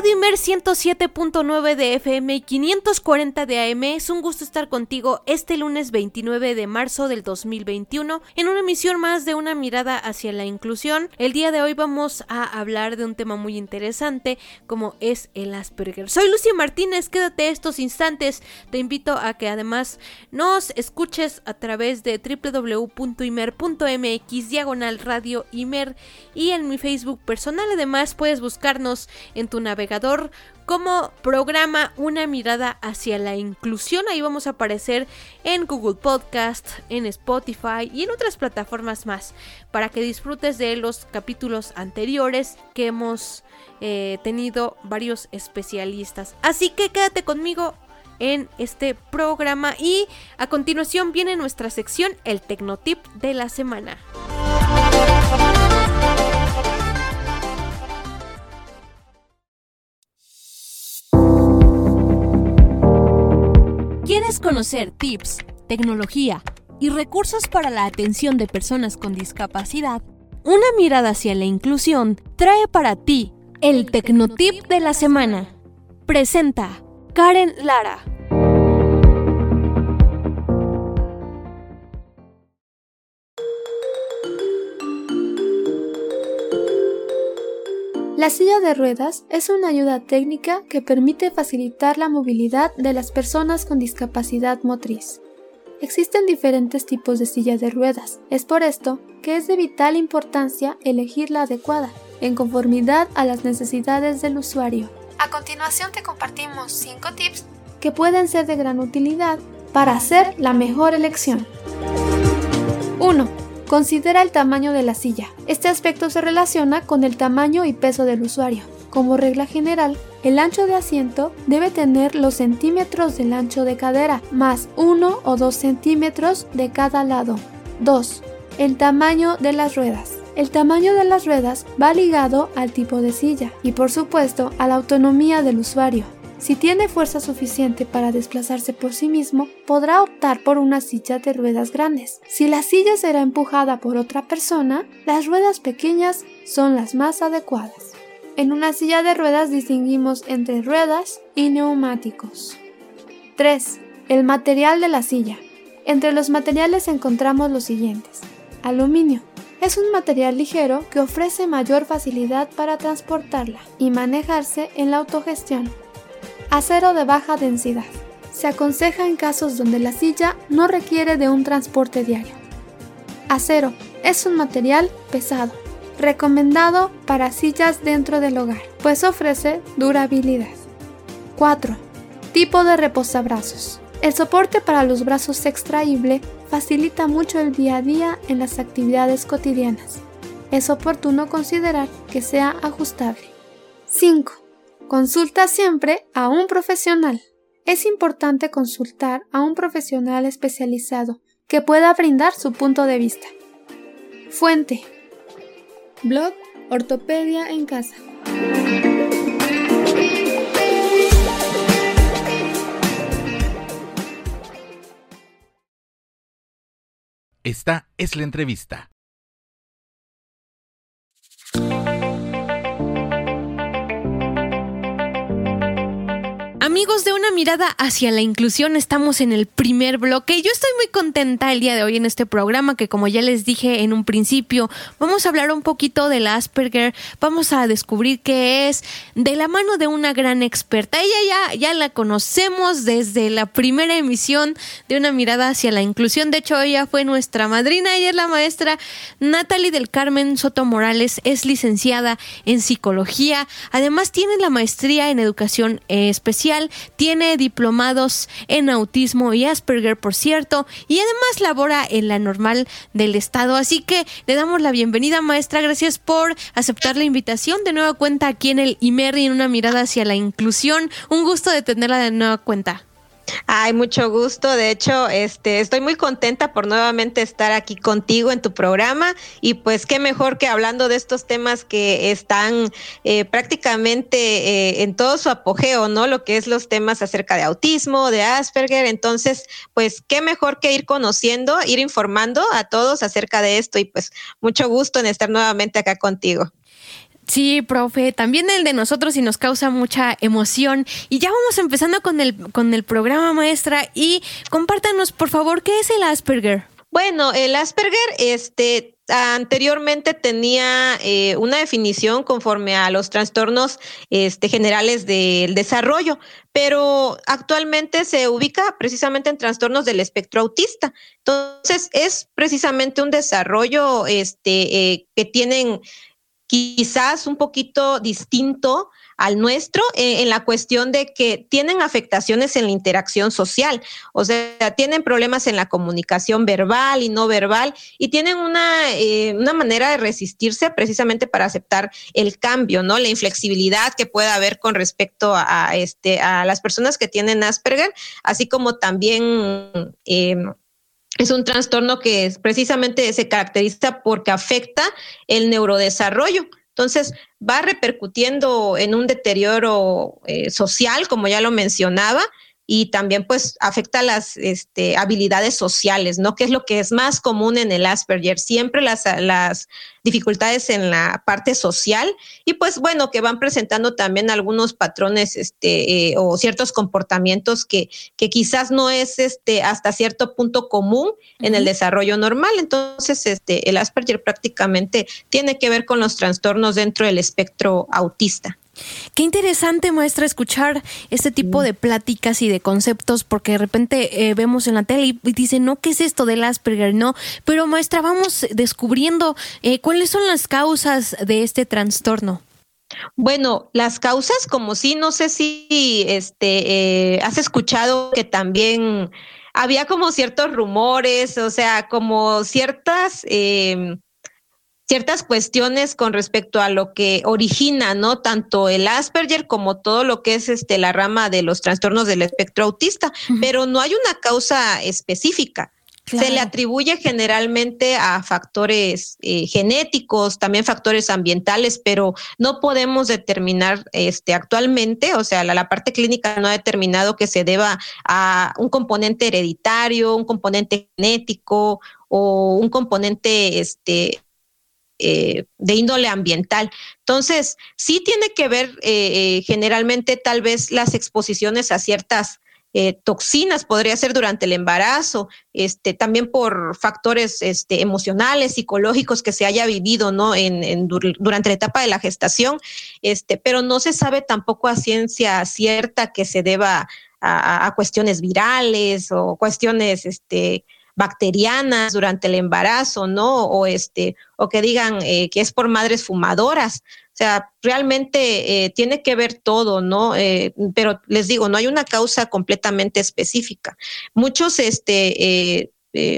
Radio Imer 107.9 de FM y 540 de AM. Es un gusto estar contigo este lunes 29 de marzo del 2021 en una emisión más de una mirada hacia la inclusión. El día de hoy vamos a hablar de un tema muy interesante como es el Asperger. Soy Lucia Martínez, quédate estos instantes. Te invito a que además nos escuches a través de www.imer.mx diagonal radio Imer y en mi Facebook personal. Además puedes buscarnos en tu navegador como programa Una mirada hacia la inclusión. Ahí vamos a aparecer en Google Podcast, en Spotify y en otras plataformas más para que disfrutes de los capítulos anteriores que hemos eh, tenido varios especialistas. Así que quédate conmigo en este programa y a continuación viene nuestra sección El Tecnotip de la semana. ¿Quieres conocer tips, tecnología y recursos para la atención de personas con discapacidad? Una mirada hacia la inclusión trae para ti el Tecnotip de la semana. Presenta Karen Lara. La silla de ruedas es una ayuda técnica que permite facilitar la movilidad de las personas con discapacidad motriz. Existen diferentes tipos de silla de ruedas, es por esto que es de vital importancia elegir la adecuada, en conformidad a las necesidades del usuario. A continuación te compartimos 5 tips que pueden ser de gran utilidad para hacer la mejor elección. 1. Considera el tamaño de la silla. Este aspecto se relaciona con el tamaño y peso del usuario. Como regla general, el ancho de asiento debe tener los centímetros del ancho de cadera, más 1 o 2 centímetros de cada lado. 2. El tamaño de las ruedas. El tamaño de las ruedas va ligado al tipo de silla y por supuesto a la autonomía del usuario. Si tiene fuerza suficiente para desplazarse por sí mismo, podrá optar por una silla de ruedas grandes. Si la silla será empujada por otra persona, las ruedas pequeñas son las más adecuadas. En una silla de ruedas distinguimos entre ruedas y neumáticos. 3. El material de la silla. Entre los materiales encontramos los siguientes. Aluminio. Es un material ligero que ofrece mayor facilidad para transportarla y manejarse en la autogestión. Acero de baja densidad. Se aconseja en casos donde la silla no requiere de un transporte diario. Acero es un material pesado, recomendado para sillas dentro del hogar, pues ofrece durabilidad. 4. Tipo de reposabrazos. El soporte para los brazos extraíble facilita mucho el día a día en las actividades cotidianas. Es oportuno considerar que sea ajustable. 5. Consulta siempre a un profesional. Es importante consultar a un profesional especializado que pueda brindar su punto de vista. Fuente. Blog Ortopedia en casa. Esta es la entrevista. Amigos de una mirada hacia la inclusión, estamos en el primer bloque. Yo estoy muy contenta el día de hoy en este programa que como ya les dije en un principio, vamos a hablar un poquito del Asperger, vamos a descubrir qué es de la mano de una gran experta. Ella ya, ya la conocemos desde la primera emisión de una mirada hacia la inclusión. De hecho, ella fue nuestra madrina, ella es la maestra Natalie del Carmen Soto Morales, es licenciada en psicología, además tiene la maestría en educación especial tiene diplomados en autismo y Asperger, por cierto, y además labora en la normal del Estado. Así que le damos la bienvenida, maestra. Gracias por aceptar la invitación. De nueva cuenta aquí en el IMER y en una mirada hacia la inclusión. Un gusto de tenerla de nueva cuenta. Ay, mucho gusto. De hecho, este, estoy muy contenta por nuevamente estar aquí contigo en tu programa y pues qué mejor que hablando de estos temas que están eh, prácticamente eh, en todo su apogeo, ¿no? Lo que es los temas acerca de autismo, de Asperger. Entonces, pues qué mejor que ir conociendo, ir informando a todos acerca de esto y pues mucho gusto en estar nuevamente acá contigo. Sí, profe, también el de nosotros y nos causa mucha emoción. Y ya vamos empezando con el, con el programa maestra y compártanos, por favor, ¿qué es el Asperger? Bueno, el Asperger, este, anteriormente tenía eh, una definición conforme a los trastornos este, generales del desarrollo, pero actualmente se ubica precisamente en trastornos del espectro autista. Entonces, es precisamente un desarrollo este, eh, que tienen quizás un poquito distinto al nuestro eh, en la cuestión de que tienen afectaciones en la interacción social, o sea, tienen problemas en la comunicación verbal y no verbal y tienen una, eh, una manera de resistirse precisamente para aceptar el cambio, ¿no? La inflexibilidad que puede haber con respecto a, este, a las personas que tienen Asperger, así como también... Eh, es un trastorno que precisamente se caracteriza porque afecta el neurodesarrollo. Entonces, va repercutiendo en un deterioro eh, social, como ya lo mencionaba, y también pues afecta las este, habilidades sociales, ¿no? Que es lo que es más común en el Asperger, siempre las, las dificultades en la parte social y pues bueno, que van presentando también algunos patrones este, eh, o ciertos comportamientos que, que quizás no es este, hasta cierto punto común en el desarrollo normal. Entonces, este, el Asperger prácticamente tiene que ver con los trastornos dentro del espectro autista. Qué interesante, maestra, escuchar este tipo de pláticas y de conceptos, porque de repente eh, vemos en la tele y dicen, no, ¿qué es esto del Asperger? No, pero maestra, vamos descubriendo eh, cuáles son las causas de este trastorno. Bueno, las causas, como si, no sé si este, eh, has escuchado que también había como ciertos rumores, o sea, como ciertas em, ciertas cuestiones con respecto a lo que origina, ¿no? Tanto el Asperger como todo lo que es este la rama de los trastornos del espectro autista, pero no hay una causa específica. Se le atribuye generalmente a factores eh, genéticos, también factores ambientales, pero no podemos determinar este, actualmente, o sea, la, la, parte clínica no ha determinado que se deba a un componente hereditario, un componente genético o un componente este, eh, de índole ambiental. Entonces, sí tiene que ver eh, eh, generalmente tal vez las exposiciones a ciertas toxinas, podría ser durante el embarazo, este, también por factores este, emocionales, psicológicos que se haya vivido ¿no? En, durante la etapa de la gestación, este, pero no se sabe tampoco a ciencia cierta que se deba a, a cuestiones virales o cuestiones este, bacterianas durante el embarazo, ¿no? O este, o que digan eh, que es por madres fumadoras. O sea, realmente eh, tiene que ver todo, ¿no? Eh, pero les digo, no hay una causa completamente específica. Muchos, este,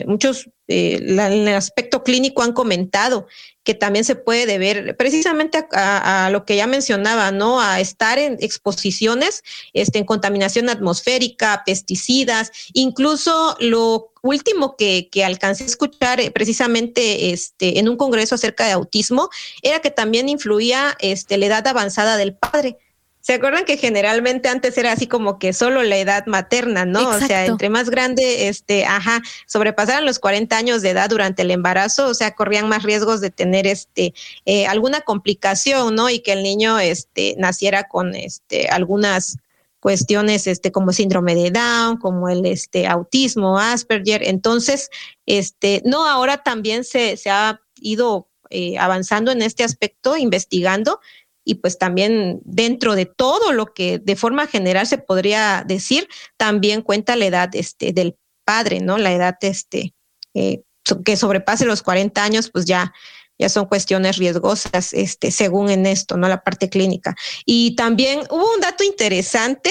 muchos en el aspecto clínico han comentado que también se puede deber precisamente a, lo que ya mencionaba, ¿no? A estar en exposiciones, este, en contaminación atmosférica, pesticidas, incluso lo último que, que alcancé a escuchar eh, precisamente este, en un congreso acerca de autismo era que también influía este, la edad avanzada del padre. ¿Se acuerdan que generalmente antes era así como que solo la edad materna, ¿no? O sea, entre más grande, este, ajá, sobrepasaran los 40 años de edad durante el embarazo, o sea, corrían más riesgos de tener este eh, alguna complicación, ¿no? Y que el niño este naciera con este algunas cuestiones este, como síndrome de Down, como el este, autismo, Asperger. Entonces, este, no, ahora también se, se ha ido eh, avanzando en este aspecto, investigando, y pues también dentro de todo lo que de forma general se podría decir, también cuenta la edad este, del padre, ¿no? La edad este, eh, que sobrepase los 40 años, pues ya, ya son cuestiones riesgosas, este, según en esto, ¿no? La parte clínica. Y también hubo un dato interesante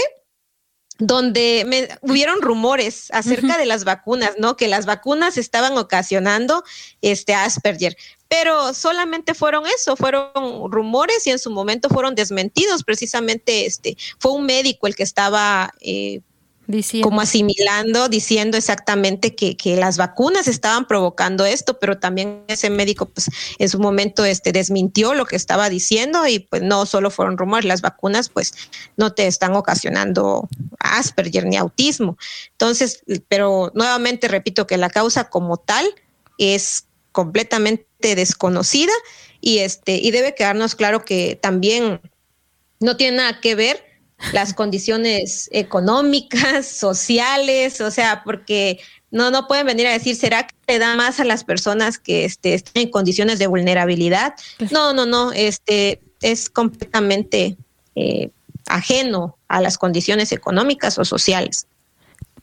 donde me, hubieron rumores acerca de las vacunas, ¿no? Que las vacunas estaban ocasionando este Asperger, pero solamente fueron eso, fueron rumores y en su momento fueron desmentidos. Precisamente este fue un médico el que estaba eh, como asimilando, diciendo exactamente que, que, las vacunas estaban provocando esto, pero también ese médico pues en su momento este desmintió lo que estaba diciendo y pues no solo fueron rumores, las vacunas pues no te están ocasionando Asperger ni autismo. Entonces, pero nuevamente repito que la causa como tal es completamente desconocida y este y debe quedarnos claro que también no tiene nada que ver las condiciones económicas, sociales, o sea, porque no, no pueden venir a decir, ¿será que le da más a las personas que este, estén en condiciones de vulnerabilidad? No, no, no, este es completamente eh, ajeno a las condiciones económicas o sociales.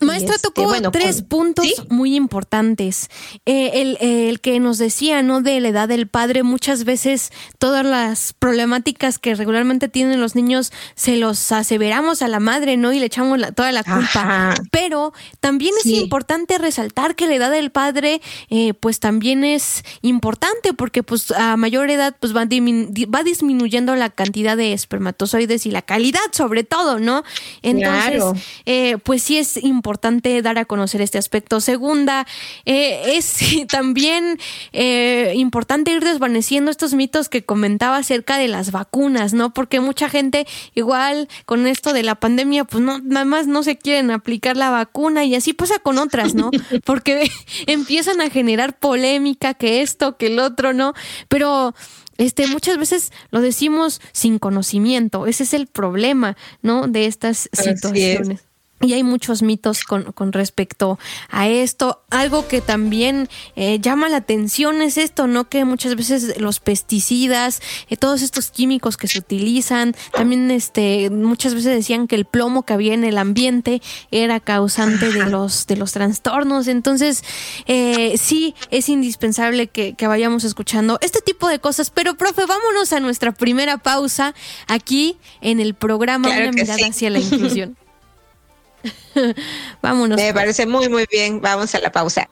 Maestra este, tocó tres puntos muy importantes. Eh, el, que nos decía, ¿no? De la edad del padre, muchas veces todas las problemáticas que regularmente tienen los niños se los aseveramos a la madre, ¿no? Y le echamos toda la culpa. Pero también es importante resaltar que la edad del padre, eh, pues también es importante porque pues a mayor edad pues va, va disminuyendo la cantidad de espermatozoides y la calidad sobre todo, ¿no? Entonces, eh, pues sí es importante importante dar a conocer este aspecto. Segunda, eh, es también eh, importante ir desvaneciendo estos mitos que comentaba acerca de las vacunas, ¿no? Porque mucha gente, igual con esto de la pandemia, pues no, nada más no se quieren aplicar la vacuna y así pasa con otras, ¿no? Porque empiezan a generar polémica, que esto, que el otro, ¿no? Pero este, muchas veces lo decimos sin conocimiento. Ese es el problema, ¿no? De estas situaciones. Y hay muchos mitos con, con, respecto a esto. Algo que también eh, llama la atención es esto, ¿no? Que muchas veces los pesticidas, eh, todos estos químicos que se utilizan, también este, muchas veces decían que el plomo que había en el ambiente era causante de los, de los trastornos. Entonces, eh, sí, es indispensable que, que, vayamos escuchando este tipo de cosas. Pero, profe, vámonos a nuestra primera pausa aquí en el programa Una mirada hacia la inclusión. Vámonos. Me pues. parece muy, muy bien. Vamos a la pausa.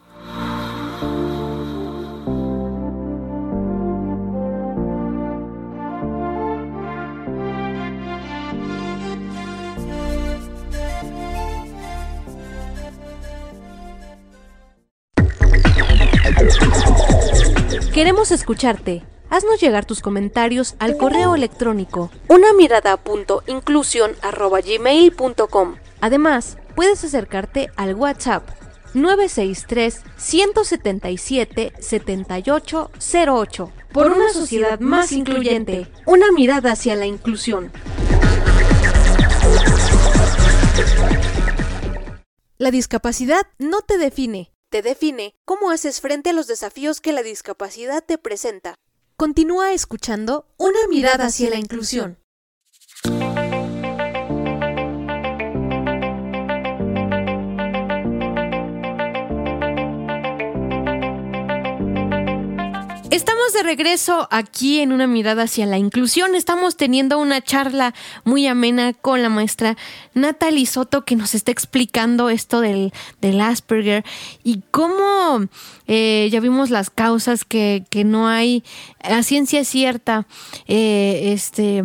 Queremos escucharte. Haznos llegar tus comentarios al correo electrónico. Una mirada Además, puedes acercarte al WhatsApp 963-177-7808 por una sociedad más incluyente, una mirada hacia la inclusión. La discapacidad no te define, te define cómo haces frente a los desafíos que la discapacidad te presenta. Continúa escuchando Una mirada hacia la inclusión. Estamos de regreso aquí en una mirada hacia la inclusión. Estamos teniendo una charla muy amena con la maestra Natalie Soto que nos está explicando esto del, del Asperger y cómo eh, ya vimos las causas que, que, no hay a ciencia cierta eh, este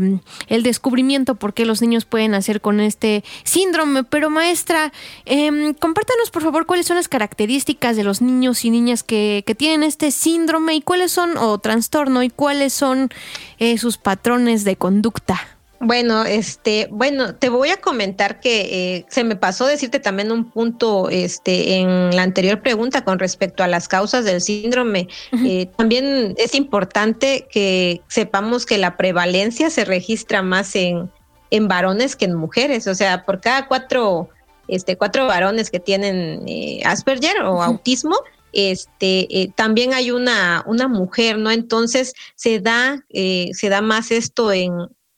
el descubrimiento por qué los niños pueden hacer con este síndrome. Pero maestra, eh, compártanos por favor cuáles son las características de los niños y niñas que, que tienen este síndrome y cuáles son o trastorno y cuáles son eh, sus patrones de conducta. Bueno, este, bueno, te voy a comentar que eh, se me pasó decirte también un punto, este, en la anterior pregunta con respecto a las causas del síndrome. Eh, también es importante que sepamos que la prevalencia se registra más en en varones que en mujeres. O sea, por cada cuatro, este, cuatro varones que tienen eh, Asperger o autismo, este, eh, también hay una, una mujer, ¿no? Entonces se da, eh, se da más esto en,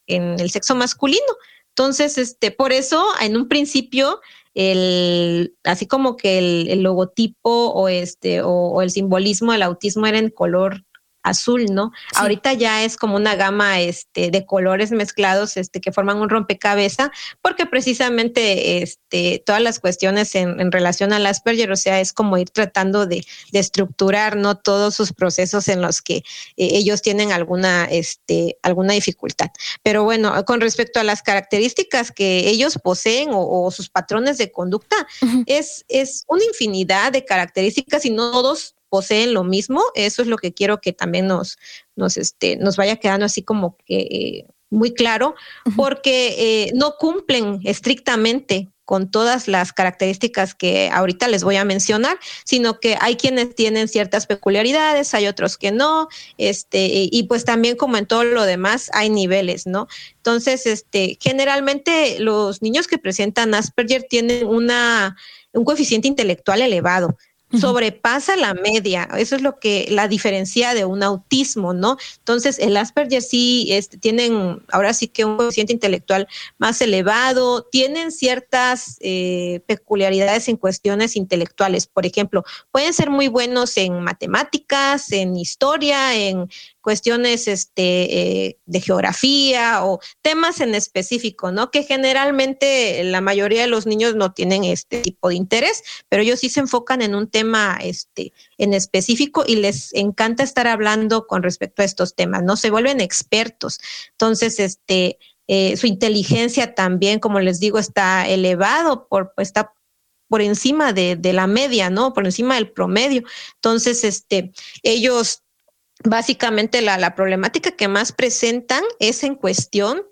en el sexo masculino. Entonces, este, por eso, en un principio, el, así como que el, logotipo o este, o, el simbolismo del autismo era en color azul, ¿no? Ahorita ya es como una gama este, de colores mezclados este, que forman un rompecabezas, porque precisamente este, todas las cuestiones en, relación al Asperger, o sea, es como ir tratando de, estructurar, ¿no? Todos sus procesos en los que eh, ellos tienen alguna, este, alguna dificultad. Pero bueno, con respecto a las características que ellos poseen o, sus patrones de conducta, es, es una infinidad de características y no todos poseen lo mismo. Eso es lo que quiero que también nos, nos, este, nos vaya quedando así como que eh, muy claro, porque eh, no cumplen estrictamente con todas las características que ahorita les voy a mencionar, sino que hay quienes tienen ciertas peculiaridades, hay otros que no, este, y pues también como en todo lo demás hay niveles, ¿no? Entonces, este, generalmente los niños que presentan Asperger tienen una, un coeficiente intelectual elevado sobrepasa la media. Eso es lo que la diferencia de un autismo, ¿no? Entonces, el Asperger sí este, tienen ahora sí que un coeficiente intelectual más elevado, tienen ciertas eh, peculiaridades en cuestiones intelectuales. Por ejemplo, pueden ser muy buenos en matemáticas, en historia, en cuestiones este, eh, de geografía o temas en específico, ¿no? Que generalmente la mayoría de los niños no tienen este tipo de interés, pero ellos sí se enfocan en un tema este, en específico y les encanta estar hablando con respecto a estos temas, ¿no? Se vuelven expertos. Entonces, este, eh, su inteligencia también, como les digo, está elevado, por, está por encima de, de, la media, ¿no? Por encima del promedio. Entonces, este, ellos básicamente la, problemática que más presentan es en cuestión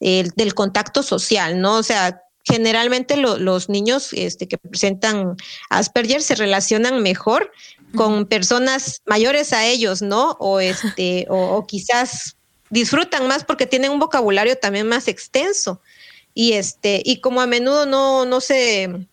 del contacto social, ¿no? O sea, generalmente los niños este, que presentan Asperger se relacionan mejor con personas mayores a ellos, ¿no? O este, o, quizás disfrutan más porque tienen un vocabulario también más extenso. Y este, y como a menudo no, no se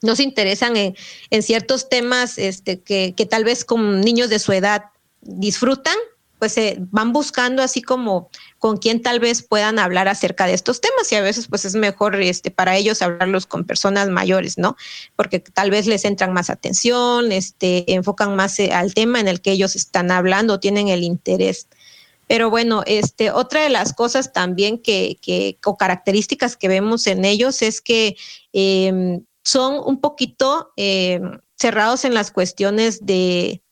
no se interesan en, en ciertos temas este, que, que tal vez con niños de su edad disfrutan, pues se van buscando así como con quién tal vez puedan hablar acerca de estos temas y a veces pues es mejor este para ellos hablarlos con personas mayores, ¿no? Porque tal vez les entran más atención, este enfocan más eh, al tema en el que ellos están hablando, tienen el interés. Pero bueno, este otra de las cosas también que, que o características que vemos en ellos es que em, son un poquito em, cerrados en las cuestiones de,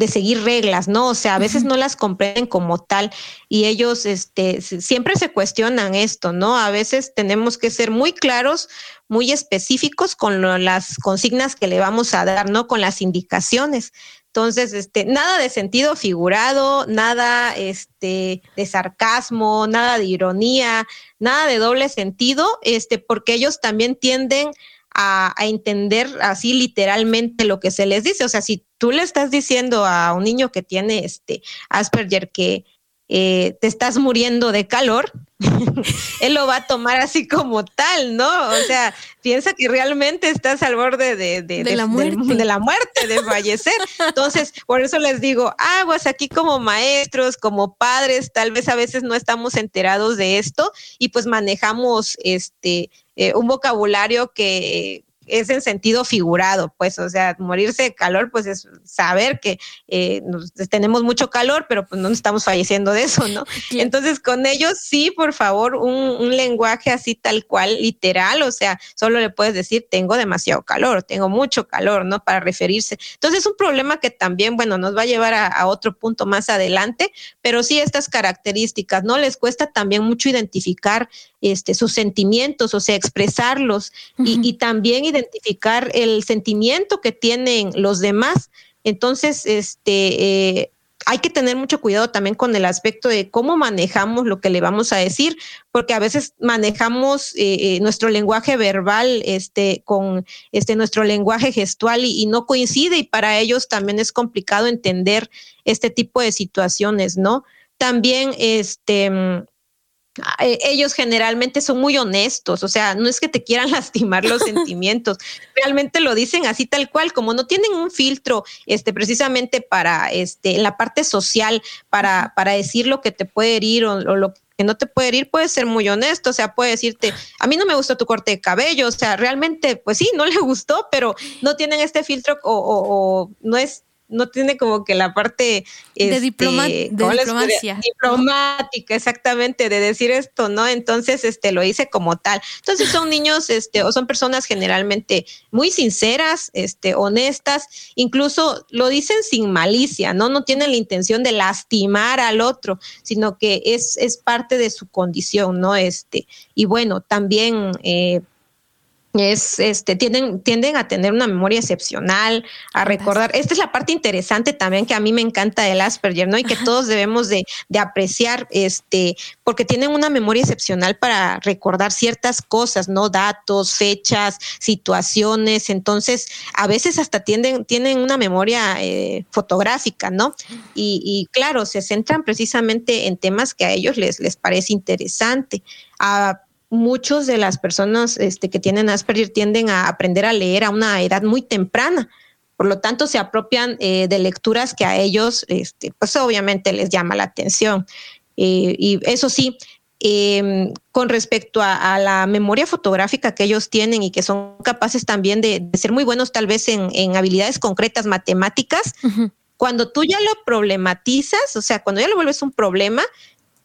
de seguir reglas, ¿no? O sea, a veces no las comprenden como tal y ellos este, siempre se cuestionan esto, ¿no? A veces tenemos que ser muy claros, muy específicos con las consignas que le vamos a dar, ¿no? Con las indicaciones. Entonces, este, nada de sentido figurado, nada este, de sarcasmo, nada de ironía, nada de doble sentido, este, porque ellos también tienden a, entender así literalmente lo que se les dice. O sea, si tú le estás diciendo a un niño que tiene este Asperger que eh, te estás muriendo de calor, él lo va a tomar así como tal, ¿no? O sea, piensa que realmente estás al borde de, de, la, muerte. De, la muerte, de fallecer. Entonces, por eso les digo, aguas aquí como maestros, como padres, tal vez a veces no estamos enterados de esto y pues manejamos este eh, un vocabulario que es en sentido figurado, pues, o sea, morirse de calor, pues es saber que eh, tenemos mucho calor, pero pues no estamos falleciendo de eso, ¿no? Entonces, con ellos sí, por favor, un, lenguaje así tal cual, literal, o sea, solo le puedes decir, tengo demasiado calor, tengo mucho calor, ¿no? Para referirse. Entonces, es un problema que también, bueno, nos va a llevar a, otro punto más adelante, pero sí estas características, ¿no? Les cuesta también mucho identificar este, sus sentimientos, o sea, expresarlos y, y también identificar el sentimiento que tienen los demás. Entonces, este, eh, hay que tener mucho cuidado también con el aspecto de cómo manejamos lo que le vamos a decir, porque a veces manejamos eh, eh, nuestro lenguaje verbal este, con este, nuestro lenguaje gestual y, no coincide y para ellos también es complicado entender este tipo de situaciones, ¿no? También este, eh, ellos generalmente son muy honestos, o sea, no es que te quieran lastimar los sentimientos, realmente lo dicen así tal cual, como no tienen un filtro, este, precisamente para, este, en la parte social, para, para decir lo que te puede herir o, lo que no te puede herir, puede ser muy honesto, o sea, puede decirte, a mí no me gustó tu corte de cabello, o sea, realmente, pues sí, no le gustó, pero no tienen este filtro o no es no tiene como que la parte de, este, diplomacia. Diplomática, exactamente, de decir esto, ¿no? Entonces, este, lo hice como tal. Entonces son niños, este, o son personas generalmente muy sinceras, este, honestas, incluso lo dicen sin malicia, ¿no? No tienen la intención de lastimar al otro, sino que es, es parte de su condición, ¿no? Este, y bueno, también eh, es este tienden tienden a tener una memoria excepcional, a recordar. Esta es la parte interesante también que a mí me encanta del Asperger, ¿no? Y que todos debemos de, de, apreciar, este, porque tienen una memoria excepcional para recordar ciertas cosas, ¿no? Datos, fechas, situaciones. Entonces, a veces hasta tienden, tienen una memoria eh, fotográfica, ¿no? Y, y, claro, se centran precisamente en temas que a ellos les, les parece interesante. A, muchos de las personas este, que tienen Asperger tienden a aprender a leer a una edad muy temprana. Por lo tanto, se apropian eh, de lecturas que a ellos, este, pues obviamente les llama la atención. Eh, y eso sí, em, con respecto a, la memoria fotográfica que ellos tienen y que son capaces también de, ser muy buenos tal vez en, habilidades concretas matemáticas, cuando tú ya lo problematizas, o sea, cuando ya lo vuelves un problema,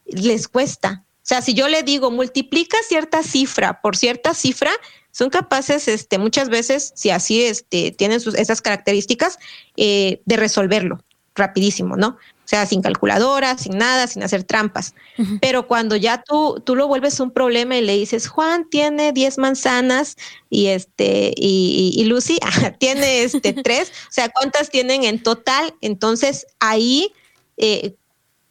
les cuesta. O sea, si yo le digo multiplica cierta cifra por cierta cifra, son capaces, este, muchas veces, si así este, tienen sus, esas características, eh, de resolverlo rapidísimo, ¿no? O sea, sin calculadora, sin nada, sin hacer trampas. Pero cuando ya tú, tú lo vuelves un problema y le dices, Juan tiene 10 manzanas y este, y, y Lucy tiene este tres, o sea, ¿cuántas tienen en total? Entonces ahí eh,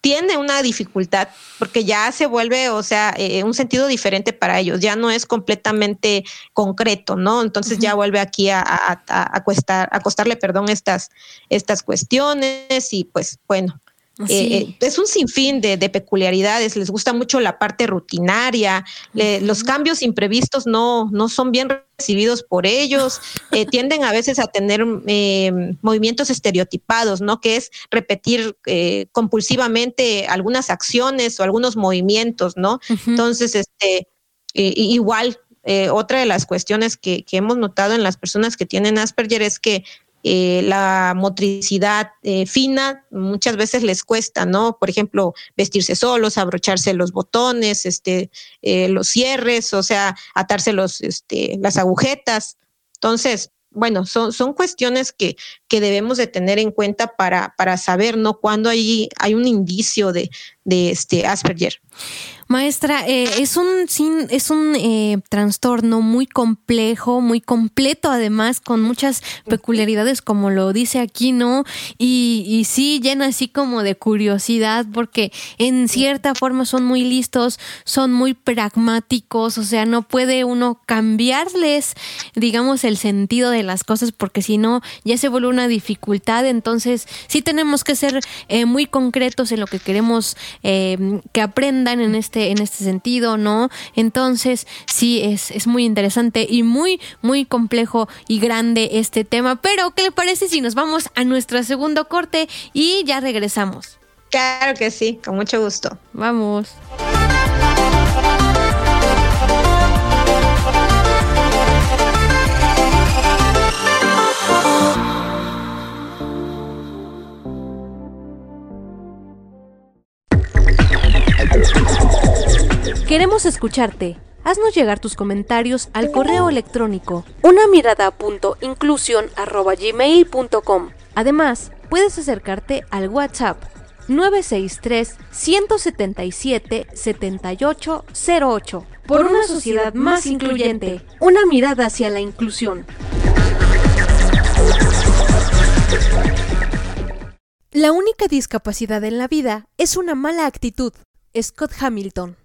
tiene una dificultad porque ya se vuelve, o sea, eh, un sentido diferente para ellos, ya no es completamente concreto, ¿no? Entonces ya vuelve aquí a, a, a, a costarle, perdón, estas, estas cuestiones y pues bueno, eh, eh, es un sinfín de, peculiaridades, les gusta mucho la parte rutinaria, los cambios imprevistos no, no son bien recibidos por ellos, eh, tienden a veces a tener movimientos estereotipados, ¿no? Que es repetir compulsivamente algunas acciones o algunos movimientos, ¿no? Entonces, este, igual, otra de las cuestiones que, que, hemos notado en las personas que tienen Asperger es que eh, la motricidad eh, fina muchas veces les cuesta, ¿no? Por ejemplo, vestirse solos, abrocharse los botones, este, eh, los cierres, o sea, atarse los, este, las agujetas. Entonces, bueno, son, son cuestiones que, que debemos de tener en cuenta para, para saber, ¿no? Cuando hay, hay un indicio de, de este Asperger. Maestra, eh, es un, es un eh, trastorno muy complejo, muy completo además, con muchas peculiaridades como lo dice aquí, ¿no? Y, y sí, llena así como de curiosidad porque en cierta forma son muy listos, son muy pragmáticos, o sea, no puede uno cambiarles, digamos, el sentido de las cosas porque si no, ya se vuelve una dificultad, entonces sí tenemos que ser eh, muy concretos en lo que queremos que aprendan en este este, en este sentido, ¿no? Entonces, sí, es, es muy interesante y muy, muy complejo y grande este tema. Pero, ¿qué le parece si nos vamos a nuestro segundo corte y ya regresamos? Claro que sí, con mucho gusto. Vamos. Queremos escucharte. Haznos llegar tus comentarios al correo electrónico una mirada.inclusión.gmail.com. Además, puedes acercarte al WhatsApp 963 177 7808 por una sociedad más incluyente. Una mirada hacia la inclusión. La única discapacidad en la vida es una mala actitud. Scott Hamilton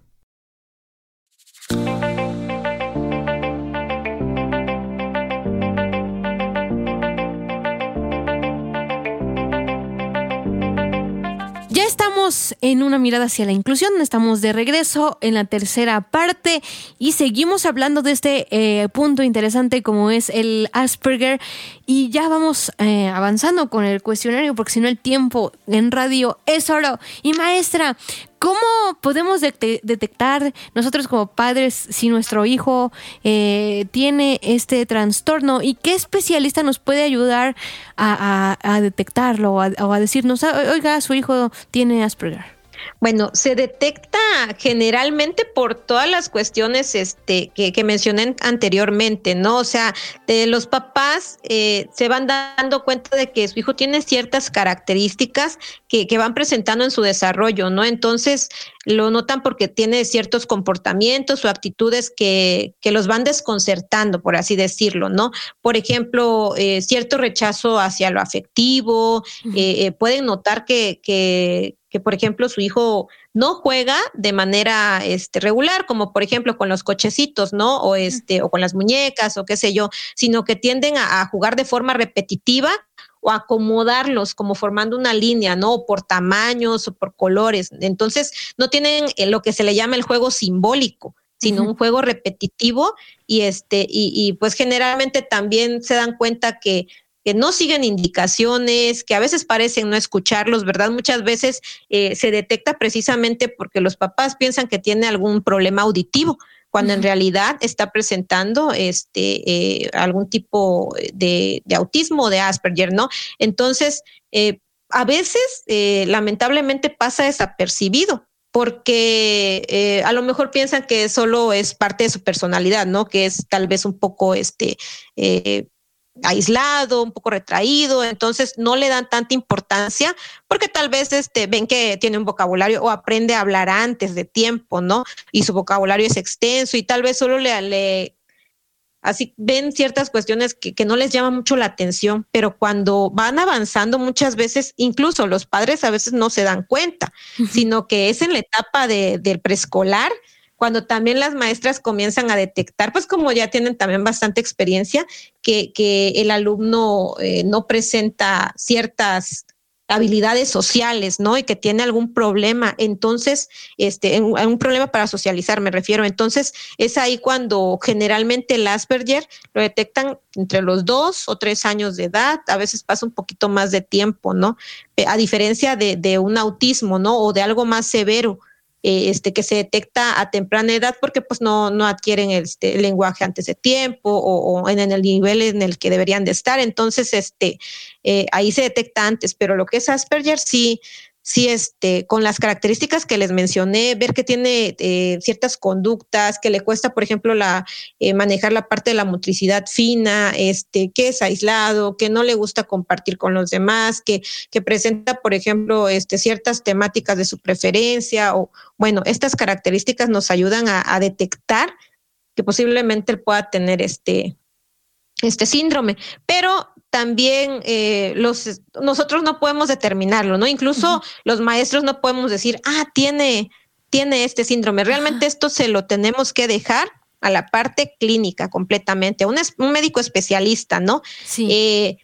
Seguimos en una mirada hacia la inclusión, estamos de regreso en la tercera parte y seguimos hablando de este eh, punto interesante como es el Asperger y ya vamos eh, avanzando con el cuestionario porque si no el tiempo en radio es oro. Y maestra, ¿Cómo podemos detectar nosotros como padres si nuestro hijo eh, tiene este trastorno y qué especialista nos puede ayudar a, detectarlo o a, decirnos, oiga, su hijo tiene Asperger? Bueno, se detecta generalmente por todas las cuestiones este, que, mencioné anteriormente, ¿no? O sea, de los papás eh, se van dando cuenta de que su hijo tiene ciertas características que, van presentando en su desarrollo, ¿no? Entonces lo notan porque tiene ciertos comportamientos o actitudes que, los van desconcertando, por así decirlo, ¿no? Por ejemplo, eh, cierto rechazo hacia lo afectivo, eh, pueden notar que, que que por ejemplo su hijo no juega de manera este, regular, como por ejemplo con los cochecitos, ¿no? O este, o con las muñecas, o qué sé yo, sino que tienden a, jugar de forma repetitiva o acomodarlos como formando una línea, ¿no? Por tamaños o por colores. Entonces, no tienen eh, lo que se le llama el juego simbólico, sino un juego repetitivo y este, y, y pues generalmente también se dan cuenta que que no siguen indicaciones, que a veces parecen no escucharlos, ¿verdad? Muchas veces eh, se detecta precisamente porque los papás piensan que tiene algún problema auditivo, cuando en realidad está presentando este eh, algún tipo de, autismo o de Asperger, ¿no? Entonces, eh, a veces, lamentablemente, pasa desapercibido porque a lo mejor piensan que solo es parte de su personalidad, ¿no? Que es tal vez un poco este aislado, un poco retraído, entonces no le dan tanta importancia porque tal vez este, ven que tiene un vocabulario o aprende a hablar antes de tiempo, ¿no? Y su vocabulario es extenso y tal vez solo le, le así ven ciertas cuestiones que, que, no les llama mucho la atención, pero cuando van avanzando muchas veces, incluso los padres a veces no se dan cuenta, sino que es en la etapa de, del preescolar cuando también las maestras comienzan a detectar, pues como ya tienen también bastante experiencia, que, que el alumno eh, no presenta ciertas habilidades sociales, ¿no? Y que tiene algún problema. Entonces, este, un, problema para socializar, me refiero. Entonces, es ahí cuando generalmente el Asperger lo detectan entre los dos o tres años de edad. A veces pasa un poquito más de tiempo, ¿no? Eh, a diferencia de un autismo, ¿no? O de algo más severo eh, este, que se detecta a temprana edad porque pues no, no adquieren este, el lenguaje antes de tiempo o, en, el nivel en el que deberían de estar. Entonces, este, eh, ahí se detecta antes, pero lo que es Asperger sí, sí, este, con las características que les mencioné, ver que tiene eh, ciertas conductas, que le cuesta, por ejemplo, la, eh, manejar la parte de la motricidad fina, este, que es aislado, que no le gusta compartir con los demás, que, que presenta, por ejemplo, este, ciertas temáticas de su preferencia, o bueno, estas características nos ayudan a, detectar que posiblemente él pueda tener este, este síndrome, pero también eh, los, nosotros no podemos determinarlo, ¿no? Incluso los maestros no podemos decir, ah, tiene, tiene este síndrome. Realmente esto se lo tenemos que dejar a la parte clínica completamente, un, un médico especialista, ¿no? Sí. Eh,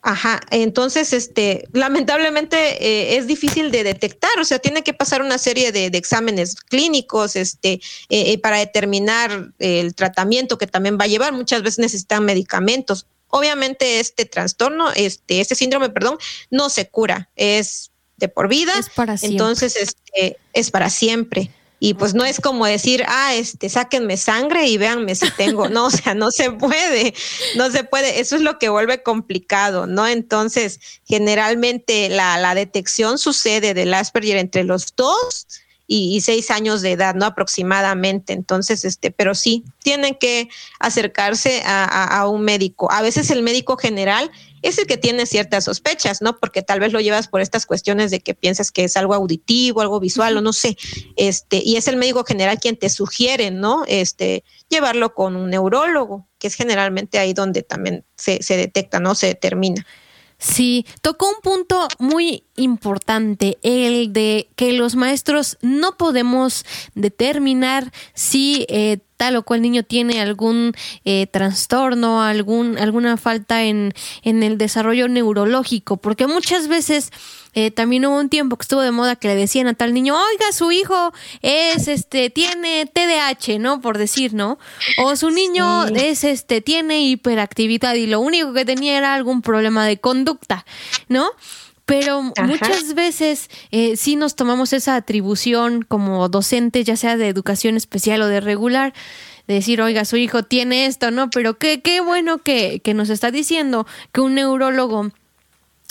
Ajá, entonces, este, lamentablemente eh, es difícil de detectar, o sea, tiene que pasar una serie de, exámenes clínicos, este, eh, eh, para determinar el tratamiento que también va a llevar. Muchas veces necesitan medicamentos. Obviamente, este trastorno, este, este síndrome, perdón, no se cura, es de por vida. Es para siempre. Entonces, este, es para siempre. Y pues no es como decir, ah, este, sáquenme sangre y véanme si tengo. No, o sea, no se puede, no se puede. Eso es lo que vuelve complicado, ¿no? Entonces, generalmente la, la detección sucede del Asperger entre los dos y, seis años de edad, ¿no? Aproximadamente. Entonces, este, pero sí, tienen que acercarse a, un médico. A veces el médico general es el que tiene ciertas sospechas, ¿no? Porque tal vez lo llevas por estas cuestiones de que piensas que es algo auditivo, algo visual, o no sé. Este, y es el médico general quien te sugiere, ¿no? Este, llevarlo con un neurólogo, que es generalmente ahí donde también se, se detecta, ¿no? Se determina. Sí, tocó un punto muy importante, el de que los maestros no podemos determinar si eh, tal o cual niño tiene algún eh, trastorno, algún, alguna falta en, en, el desarrollo neurológico, porque muchas veces eh, también hubo un tiempo que estuvo de moda que le decían a tal niño, oiga, su hijo es este, tiene TDAH, ¿no? Por decir, ¿no? O su niño es este, tiene hiperactividad y lo único que tenía era algún problema de conducta, ¿no? pero muchas veces eh, sí nos tomamos esa atribución como docentes, ya sea de educación especial o de regular, de decir, oiga, su hijo tiene esto, ¿no? Pero qué, qué bueno que, que nos está diciendo que un neurólogo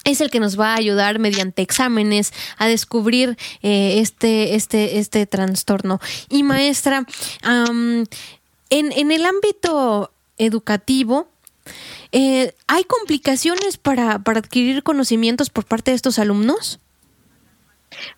es el que nos va a ayudar mediante exámenes a descubrir eh, este, este, este trastorno. Y maestra, en, en el ámbito educativo, eh, ¿Hay complicaciones para, adquirir conocimientos por parte de estos alumnos?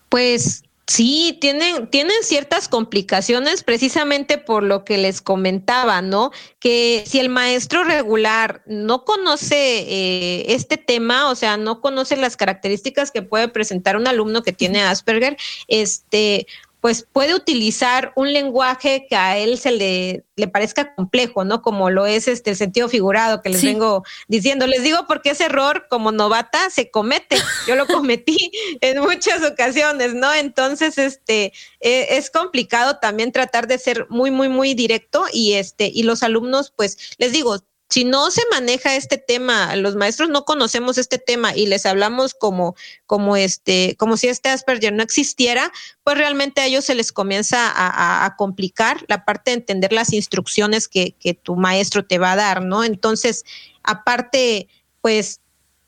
Pues Sí, tienen, tienen ciertas complicaciones precisamente por lo que les comentaba, ¿no? Que si el maestro regular no conoce eh, este tema, o sea, no conoce las características que puede presentar un alumno que tiene Asperger, este, pues puede utilizar un lenguaje que a él se le, le parezca complejo, ¿no? Como lo es este el sentido figurado que les vengo diciendo. Les digo porque ese error como novata se comete. Yo lo cometí en muchas ocasiones, ¿no? Entonces, este e, es complicado también tratar de ser muy, muy, muy directo y este, y los alumnos, pues, les digo, si no se maneja este tema, los maestros no conocemos este tema y les hablamos como, como este, como si este Asperger no existiera, pues realmente a ellos se les comienza a, complicar la parte de entender las instrucciones que, que tu maestro te va a dar, ¿no? Entonces, aparte, pues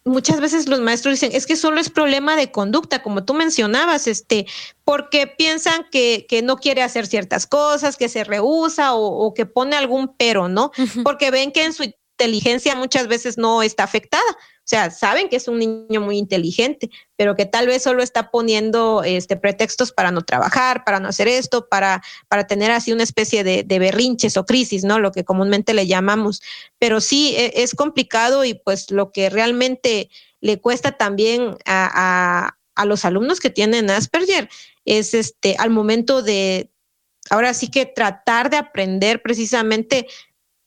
muchas veces los maestros dicen, es que solo es problema de conducta, como tú mencionabas, este, porque piensan que, que no quiere hacer ciertas cosas, que se rehúsa o, o que pone algún pero, ¿no? Porque ven que en su inteligencia muchas veces no está afectada. O sea, saben que es un niño muy inteligente, pero que tal vez solo está poniendo este, pretextos para no trabajar, para no hacer esto, para, para tener así una especie de, de berrinches o crisis, ¿no? Lo que comúnmente le llamamos. Pero sí, e, es complicado y pues lo que realmente le cuesta también a, a, a los alumnos que tienen Asperger es este, al momento de, ahora sí que tratar de aprender precisamente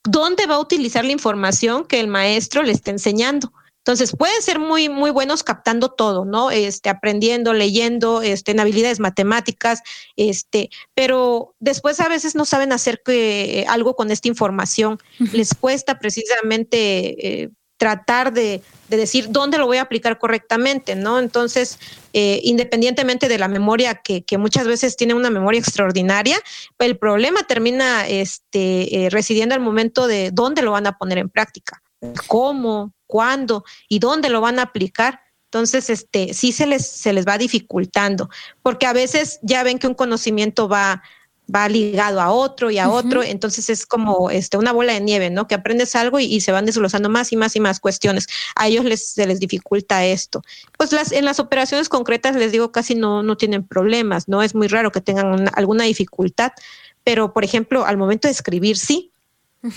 dónde va a utilizar la información que el maestro le está enseñando. Entonces, pueden ser muy, muy buenos captando todo, ¿no? Este, aprendiendo, leyendo, este, en habilidades matemáticas, este, pero después a veces no saben hacer que, eh, algo con esta información. Les cuesta precisamente eh, tratar de, de, decir dónde lo voy a aplicar correctamente, ¿no? Entonces, eh, independientemente de la memoria, que, que, muchas veces tiene una memoria extraordinaria, el problema termina este, eh, residiendo al momento de dónde lo van a poner en práctica, cómo, cuándo y dónde lo van a aplicar. Entonces, este, sí se les, se les va dificultando, porque a veces ya ven que un conocimiento va, va ligado a otro y a otro, entonces es como este, una bola de nieve, ¿no? Que aprendes algo y, se van desglosando más y más y más cuestiones. A ellos les, se les dificulta esto. Pues las, en las operaciones concretas, les digo, casi no, no tienen problemas, ¿no? Es muy raro que tengan alguna dificultad, pero por ejemplo, al momento de escribir, sí,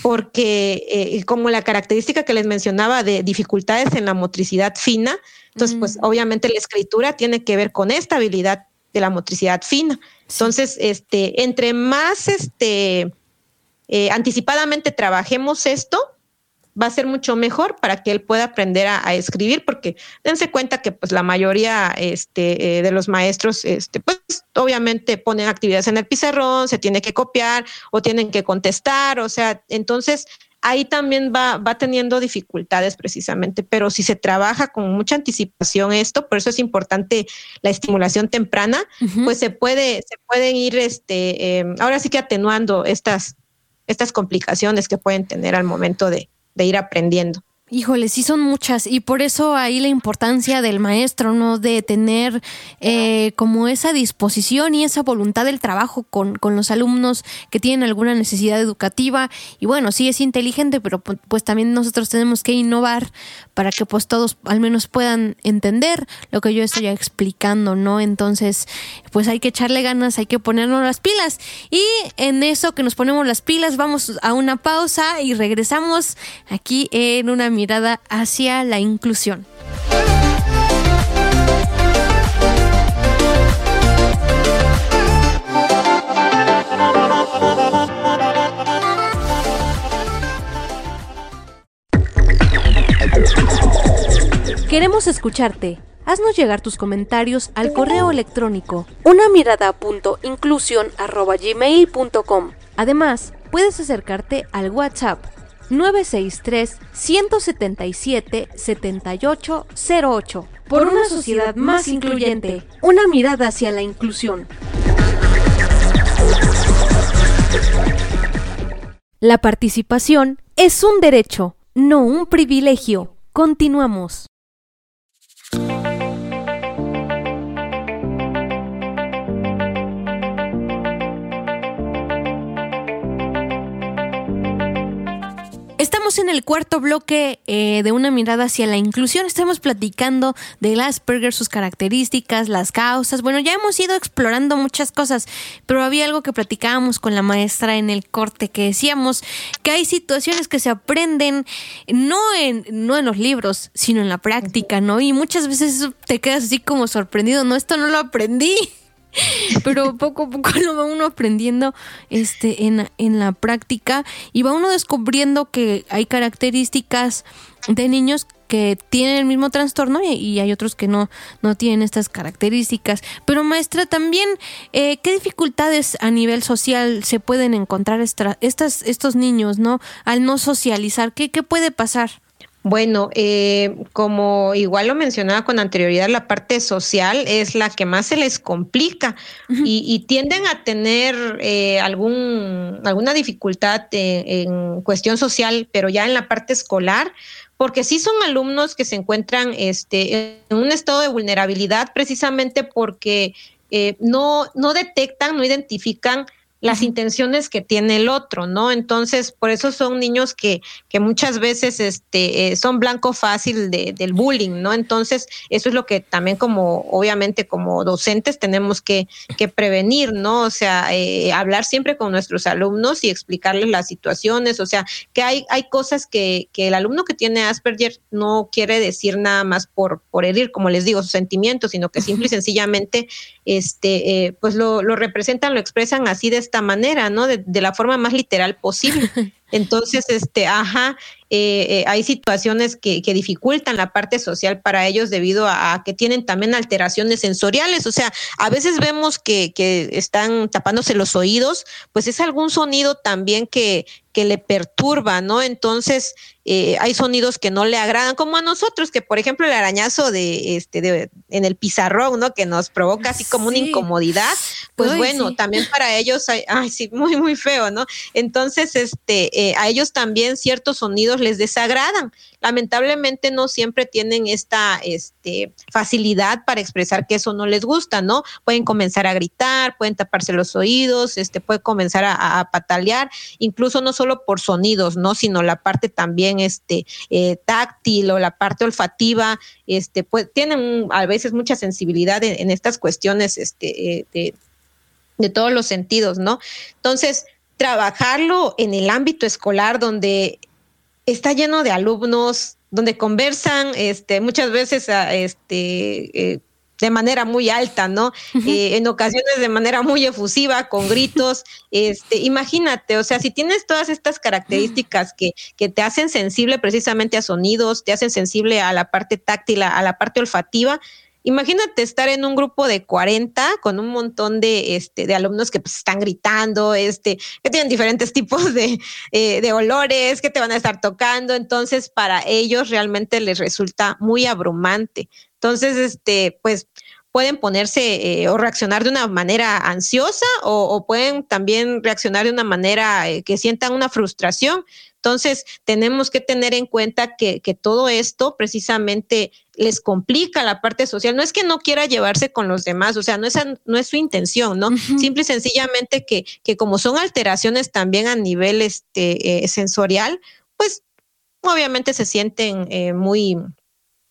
porque eh, como la característica que les mencionaba de dificultades en la motricidad fina, entonces, pues obviamente la escritura tiene que ver con esta habilidad de la motricidad fina. Entonces, este, entre más este, eh, anticipadamente trabajemos esto, va a ser mucho mejor para que él pueda aprender a, escribir, porque dense cuenta que pues la mayoría este, eh, de los maestros, este, pues obviamente ponen actividades en el pizarrón, se tiene que copiar o tienen que contestar, o sea, entonces ahí también va, va teniendo dificultades precisamente, pero si se trabaja con mucha anticipación esto, por eso es importante la estimulación temprana, pues se puede, se pueden ir, este, em, ahora sí que atenuando estas, estas complicaciones que pueden tener al momento de, de ir aprendiendo. Híjole, sí son muchas y por eso ahí la importancia del maestro, ¿no? De tener eh, como esa disposición y esa voluntad del trabajo con, con, los alumnos que tienen alguna necesidad educativa y bueno, sí es inteligente, pero pues también nosotros tenemos que innovar para que pues todos al menos puedan entender lo que yo estoy explicando, ¿no? Entonces, pues hay que echarle ganas, hay que ponernos las pilas y en eso que nos ponemos las pilas vamos a una pausa y regresamos aquí en una mirada hacia la inclusión. Queremos escucharte. Haznos llegar tus comentarios al correo electrónico una Además, puedes acercarte al WhatsApp 963 177 7808 por una sociedad más incluyente. Una mirada hacia la inclusión. La participación es un derecho, no un privilegio. Continuamos. Estamos en el cuarto bloque eh, de una mirada hacia la inclusión. Estamos platicando del Asperger, sus características, las causas. Bueno, ya hemos ido explorando muchas cosas, pero había algo que platicábamos con la maestra en el corte que decíamos que hay situaciones que se aprenden no en, no en los libros, sino en la práctica, ¿no? Y muchas veces te quedas así como sorprendido, no, esto no lo aprendí. pero poco a poco lo va uno aprendiendo este, en, en la práctica y va uno descubriendo que hay características de niños que tienen el mismo trastorno y, hay otros que no, no tienen estas características. Pero maestra, también, eh, ¿qué dificultades a nivel social se pueden encontrar estas, estos niños, ¿no? Al no socializar, ¿qué, qué puede pasar? Bueno, eh, como igual lo mencionaba con anterioridad, la parte social es la que más se les complica y, tienden a tener eh, algún, alguna dificultad en cuestión social, pero ya en la parte escolar, porque sí son alumnos que se encuentran este, en un estado de vulnerabilidad precisamente porque eh, no, no detectan, no identifican las intenciones que tiene el otro, ¿no? Entonces, por eso son niños que, que muchas veces este, eh, son blanco fácil de, del bullying, ¿no? Entonces, eso es lo que también como, obviamente, como docentes tenemos que, que prevenir, ¿no? O sea, eh, hablar siempre con nuestros alumnos y explicarles las situaciones, o sea, que hay, hay cosas que, que el alumno que tiene Asperger no quiere decir nada más por, por herir, como les digo, sus sentimientos, sino que simple y sencillamente, este, eh, pues lo, lo representan, lo expresan así de esta manera, ¿no? De, de la forma más literal posible. Entonces, este, ajá, eh, eh, hay situaciones que, que, dificultan la parte social para ellos debido a, que tienen también alteraciones sensoriales. O sea, a veces vemos que, que están tapándose los oídos, pues es algún sonido también que, que le perturba, ¿no? Entonces, eh, hay sonidos que no le agradan, como a nosotros, que por ejemplo el arañazo de este de, en el pizarrón, ¿no? Que nos provoca así como una incomodidad, pues bueno, también para ellos, hay, ay, sí, muy, muy feo, ¿no? Entonces, este, a ellos también ciertos sonidos les desagradan. Lamentablemente no siempre tienen esta este, facilidad para expresar que eso no les gusta, ¿no? Pueden comenzar a gritar, pueden taparse los oídos, este, puede comenzar a, patalear, incluso no solo por sonidos, ¿no? Sino la parte también este, eh, táctil o la parte olfativa, este, pues tienen a veces mucha sensibilidad en, estas cuestiones este, eh, de, todos los sentidos, ¿no? Entonces, trabajarlo en el ámbito escolar donde está lleno de alumnos donde conversan este, muchas veces ah, este, eh, de manera muy alta, ¿no? Eh, en ocasiones de manera muy efusiva, con gritos. Este, imagínate, o sea, si tienes todas estas características que, que te hacen sensible precisamente a sonidos, te hacen sensible a la parte táctil, a la parte olfativa, Imagínate estar en un grupo de 40 con un montón de, este, de alumnos que pues, están gritando, este, que tienen diferentes tipos de, eh, de olores, que te van a estar tocando. Entonces, para ellos realmente les resulta muy abrumante. Entonces, este, pues pueden ponerse eh, o reaccionar de una manera ansiosa o, pueden también reaccionar de una manera eh, que sientan una frustración. Entonces, tenemos que tener en cuenta que, que, todo esto precisamente les complica la parte social. No es que no quiera llevarse con los demás, o sea, no es, no es su intención, ¿no? Simple y sencillamente que, que como son alteraciones también a nivel este, eh, sensorial, pues obviamente se sienten eh, muy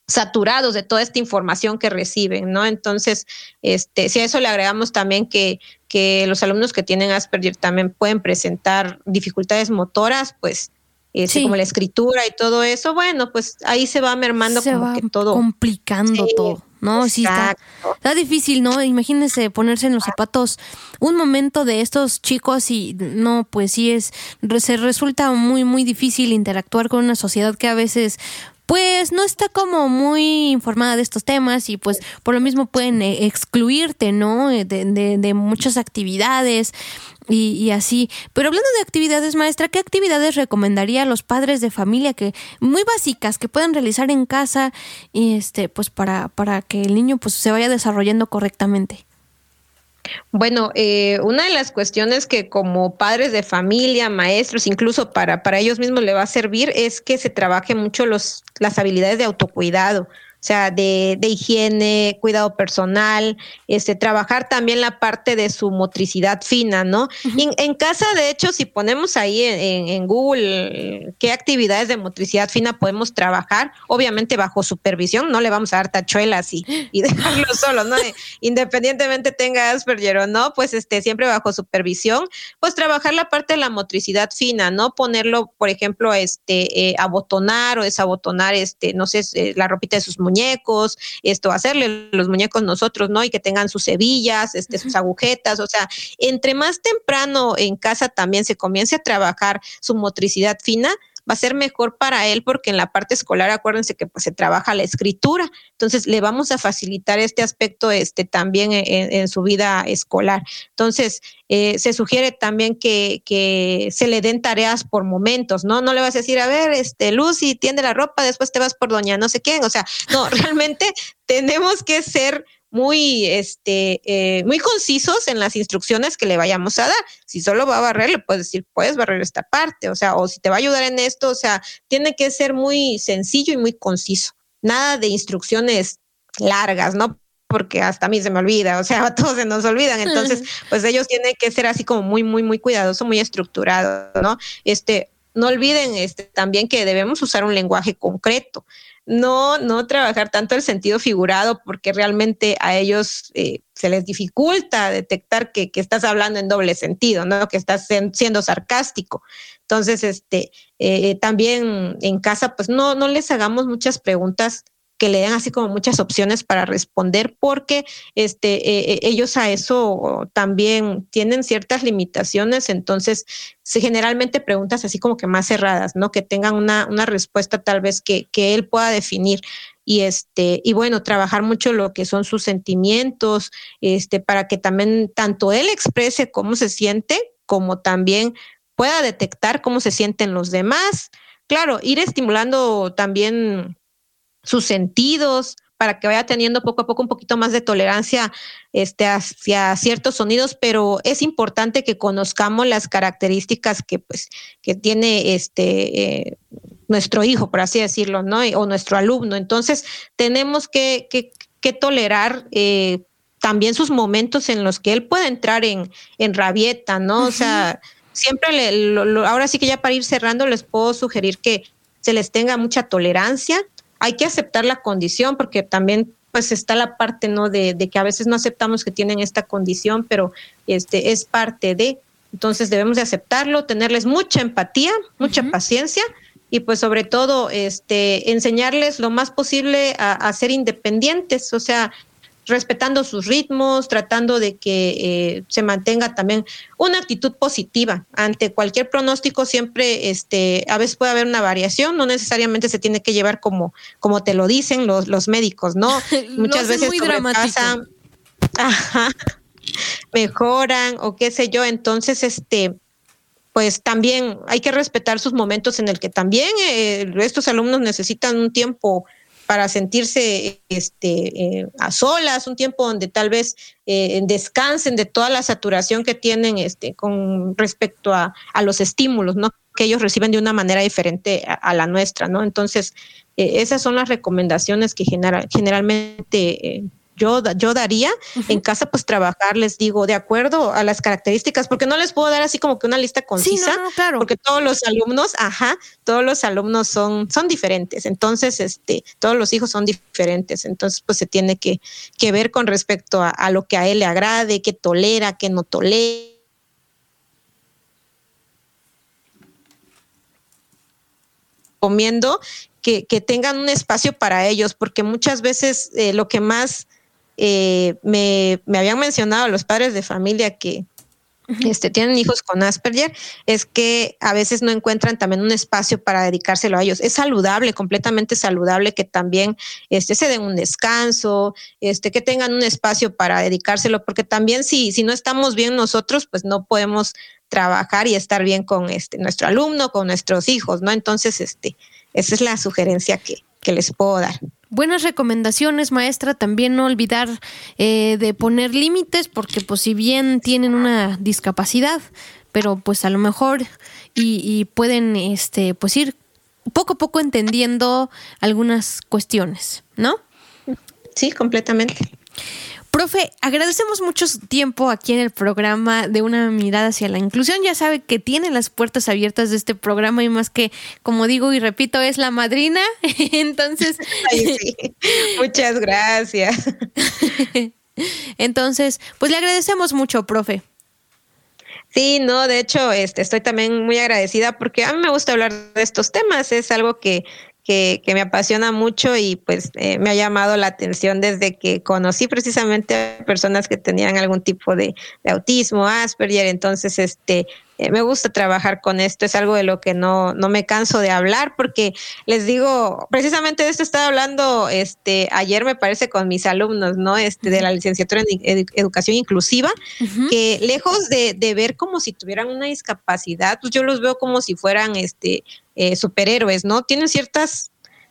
saturados de toda esta información que reciben, ¿no? Entonces, este, si a eso le agregamos también que, que los alumnos que tienen Asperger también pueden presentar dificultades motoras, pues este, como la escritura y todo eso, bueno, pues ahí se va mermando se como va que todo. complicando todo, ¿no? Sí, está, está, difícil, ¿no? Imagínense ponerse en los zapatos un momento de estos chicos y no, pues sí es, se resulta muy, muy difícil interactuar con una sociedad que a veces pues no está como muy informada de estos temas y pues por lo mismo pueden eh, excluirte, ¿no? De, de, muchas actividades y, así. Pero hablando de actividades, maestra, ¿qué actividades recomendaría a los padres de familia que muy básicas que puedan realizar en casa y este pues para para que el niño pues se vaya desarrollando correctamente? Bueno, eh, una de las cuestiones que como padres de familia, maestros, incluso para, para ellos mismos le va a servir es que se trabaje mucho los, las habilidades de autocuidado o sea, de, de, higiene, cuidado personal, este, trabajar también la parte de su motricidad fina, ¿no? en, casa, de hecho, si ponemos ahí en, en, Google qué actividades de motricidad fina podemos trabajar, obviamente bajo supervisión, no le vamos a dar tachuelas y, y dejarlo solo, ¿no? Independientemente tenga Asperger o no, pues este, siempre bajo supervisión, pues trabajar la parte de la motricidad fina, ¿no? Ponerlo, por ejemplo, este, eh, abotonar o desabotonar, este, no sé, eh, la ropita de sus muñecos, esto, hacerle los muñecos nosotros, ¿no? Y que tengan sus hebillas, este, sus agujetas, o sea, entre más temprano en casa también se comience a trabajar su motricidad fina, va a ser mejor para él porque en la parte escolar, acuérdense que pues, se trabaja la escritura, entonces le vamos a facilitar este aspecto este, también en, su vida escolar. Entonces, eh, se sugiere también que, que, se le den tareas por momentos, ¿no? No le vas a decir, a ver, este, Lucy, tiende la ropa, después te vas por doña no sé quién, o sea, no, realmente tenemos que ser muy, este, eh, muy concisos en las instrucciones que le vayamos a dar. Si solo va a barrer, le puedes decir, puedes barrer esta parte, o sea, o si te va a ayudar en esto, o sea, tiene que ser muy sencillo y muy conciso. Nada de instrucciones largas, ¿no? Porque hasta a mí se me olvida, o sea, a todos se nos olvidan. Entonces, pues ellos tienen que ser así como muy, muy, muy cuidadoso, muy estructurado, ¿no? Este, no olviden este, también que debemos usar un lenguaje concreto no, no trabajar tanto el sentido figurado porque realmente a ellos eh, se les dificulta detectar que, que, estás hablando en doble sentido, ¿no? Que estás siendo sarcástico. Entonces, este, eh, también en casa, pues no, no les hagamos muchas preguntas que le den así como muchas opciones para responder, porque este, eh, eh, ellos a eso también tienen ciertas limitaciones, entonces generalmente preguntas así como que más cerradas, ¿no? Que tengan una, una respuesta tal vez que, que él pueda definir y este y bueno trabajar mucho lo que son sus sentimientos este para que también tanto él exprese cómo se siente como también pueda detectar cómo se sienten los demás claro ir estimulando también sus sentidos, para que vaya teniendo poco a poco un poquito más de tolerancia este, hacia ciertos sonidos, pero es importante que conozcamos las características que, pues, que tiene este, eh, nuestro hijo, por así decirlo, ¿no? O nuestro alumno. Entonces, tenemos que, que, que tolerar eh, también sus momentos en los que él puede entrar en, en rabieta, ¿no? O sea, siempre, le, ahora sí que ya para ir cerrando, les puedo sugerir que se les tenga mucha tolerancia, hay que aceptar la condición porque también pues está la parte no de, que a veces no aceptamos que tienen esta condición, pero este es parte de, entonces debemos de aceptarlo, tenerles mucha empatía, mucha paciencia y pues sobre todo este enseñarles lo más posible a, a ser independientes, o sea, respetando sus ritmos, tratando de que eh, se mantenga también una actitud positiva ante cualquier pronóstico. Siempre, este, a veces puede haber una variación, no necesariamente se tiene que llevar como, como te lo dicen los, los médicos, ¿no? Muchas veces muy mejoran o qué sé yo. Entonces, este, pues también hay que respetar sus momentos en el que también eh, estos alumnos necesitan un tiempo para sentirse este, eh, a solas, un tiempo donde tal vez eh, descansen de toda la saturación que tienen este, con respecto a, a, los estímulos, ¿no? que ellos reciben de una manera diferente a, la nuestra, ¿no? Entonces, eh, esas son las recomendaciones que generalmente yo, yo daría en casa, pues trabajar, les digo, de acuerdo a las características, porque no les puedo dar así como que una lista concisa, claro. porque todos los alumnos, ajá, todos los alumnos son, son diferentes, entonces, este, todos los hijos son diferentes, entonces, pues se tiene que, que ver con respecto a, a lo que a él le agrade, que tolera, que no tolera. recomiendo que, que, tengan un espacio para ellos, porque muchas veces eh, lo que más eh, me, me, habían mencionado los padres de familia que, este, tienen hijos con Asperger, es que a veces no encuentran también un espacio para dedicárselo a ellos. Es saludable, completamente saludable que también este, se den un descanso, este, que tengan un espacio para dedicárselo, porque también si, si no estamos bien nosotros, pues no podemos trabajar y estar bien con este, nuestro alumno, con nuestros hijos, ¿no? Entonces, este, esa es la sugerencia que, que les puedo dar. Buenas recomendaciones, maestra. También no olvidar eh, de poner límites, porque pues si bien tienen una discapacidad, pero pues a lo mejor y, y, pueden este pues ir poco a poco entendiendo algunas cuestiones, ¿no? Sí, completamente. Profe, agradecemos mucho su tiempo aquí en el programa de una mirada hacia la inclusión. Ya sabe que tiene las puertas abiertas de este programa y más que, como digo y repito, es la madrina. Entonces... Muchas gracias. Entonces, pues le agradecemos mucho, profe. Sí, no, de hecho, este, estoy también muy agradecida porque a mí me gusta hablar de estos temas. Es algo que que, me apasiona mucho y pues eh, me ha llamado la atención desde que conocí precisamente a personas que tenían algún tipo de, autismo, Asperger, entonces este eh, me gusta trabajar con esto, es algo de lo que no, no me canso de hablar porque les digo, precisamente de esto estaba hablando este ayer me parece con mis alumnos, ¿no? Este de la licenciatura en educación inclusiva, que lejos de, de ver como si tuvieran una discapacidad, pues yo los veo como si fueran este eh, superhéroes, ¿no? Tienen ciertas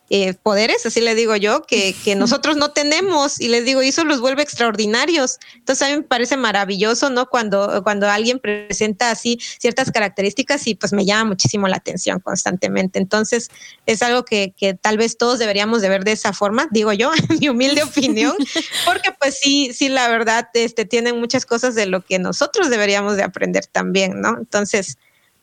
eh, poderes, así le digo yo, que, que, nosotros no tenemos y les digo, y eso los vuelve extraordinarios. Entonces a mí me parece maravilloso, ¿no? Cuando, cuando alguien presenta así ciertas características y pues me llama muchísimo la atención constantemente. Entonces es algo que, que tal vez todos deberíamos de ver de esa forma, digo yo, en mi humilde opinión, porque pues sí, sí, la verdad, este, tienen muchas cosas de lo que nosotros deberíamos de aprender también, ¿no? Entonces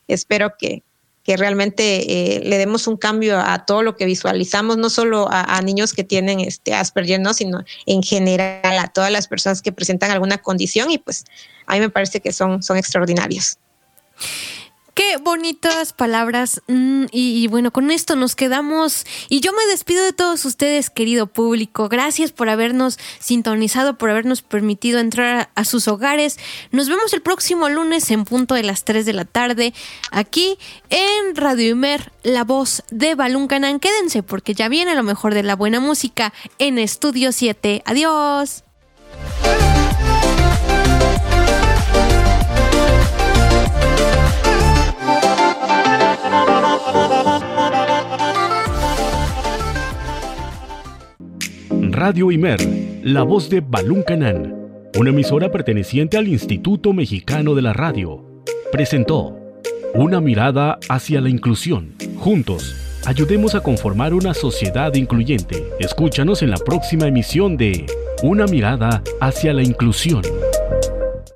espero que, que realmente eh, le demos un cambio a todo lo que visualizamos, no solo a, niños que tienen este Asperger, ¿no? sino en general a todas las personas que presentan alguna condición y pues a mí me parece que son, son extraordinarios. Qué bonitas palabras. Mm, y, bueno, con esto nos quedamos. Y yo me despido de todos ustedes, querido público. Gracias por habernos sintonizado, por habernos permitido entrar a, sus hogares. Nos vemos el próximo lunes en punto de las 3 de la tarde, aquí en Radio Imer, la voz de Balún Canán. Quédense porque ya viene lo mejor de la buena música en Estudio 7. Adiós. Radio Imer, la voz de Balún Canán, una emisora perteneciente al Instituto Mexicano de la Radio, presentó Una mirada hacia la inclusión. Juntos, ayudemos a conformar una sociedad incluyente. Escúchanos en la próxima emisión de Una mirada hacia la inclusión.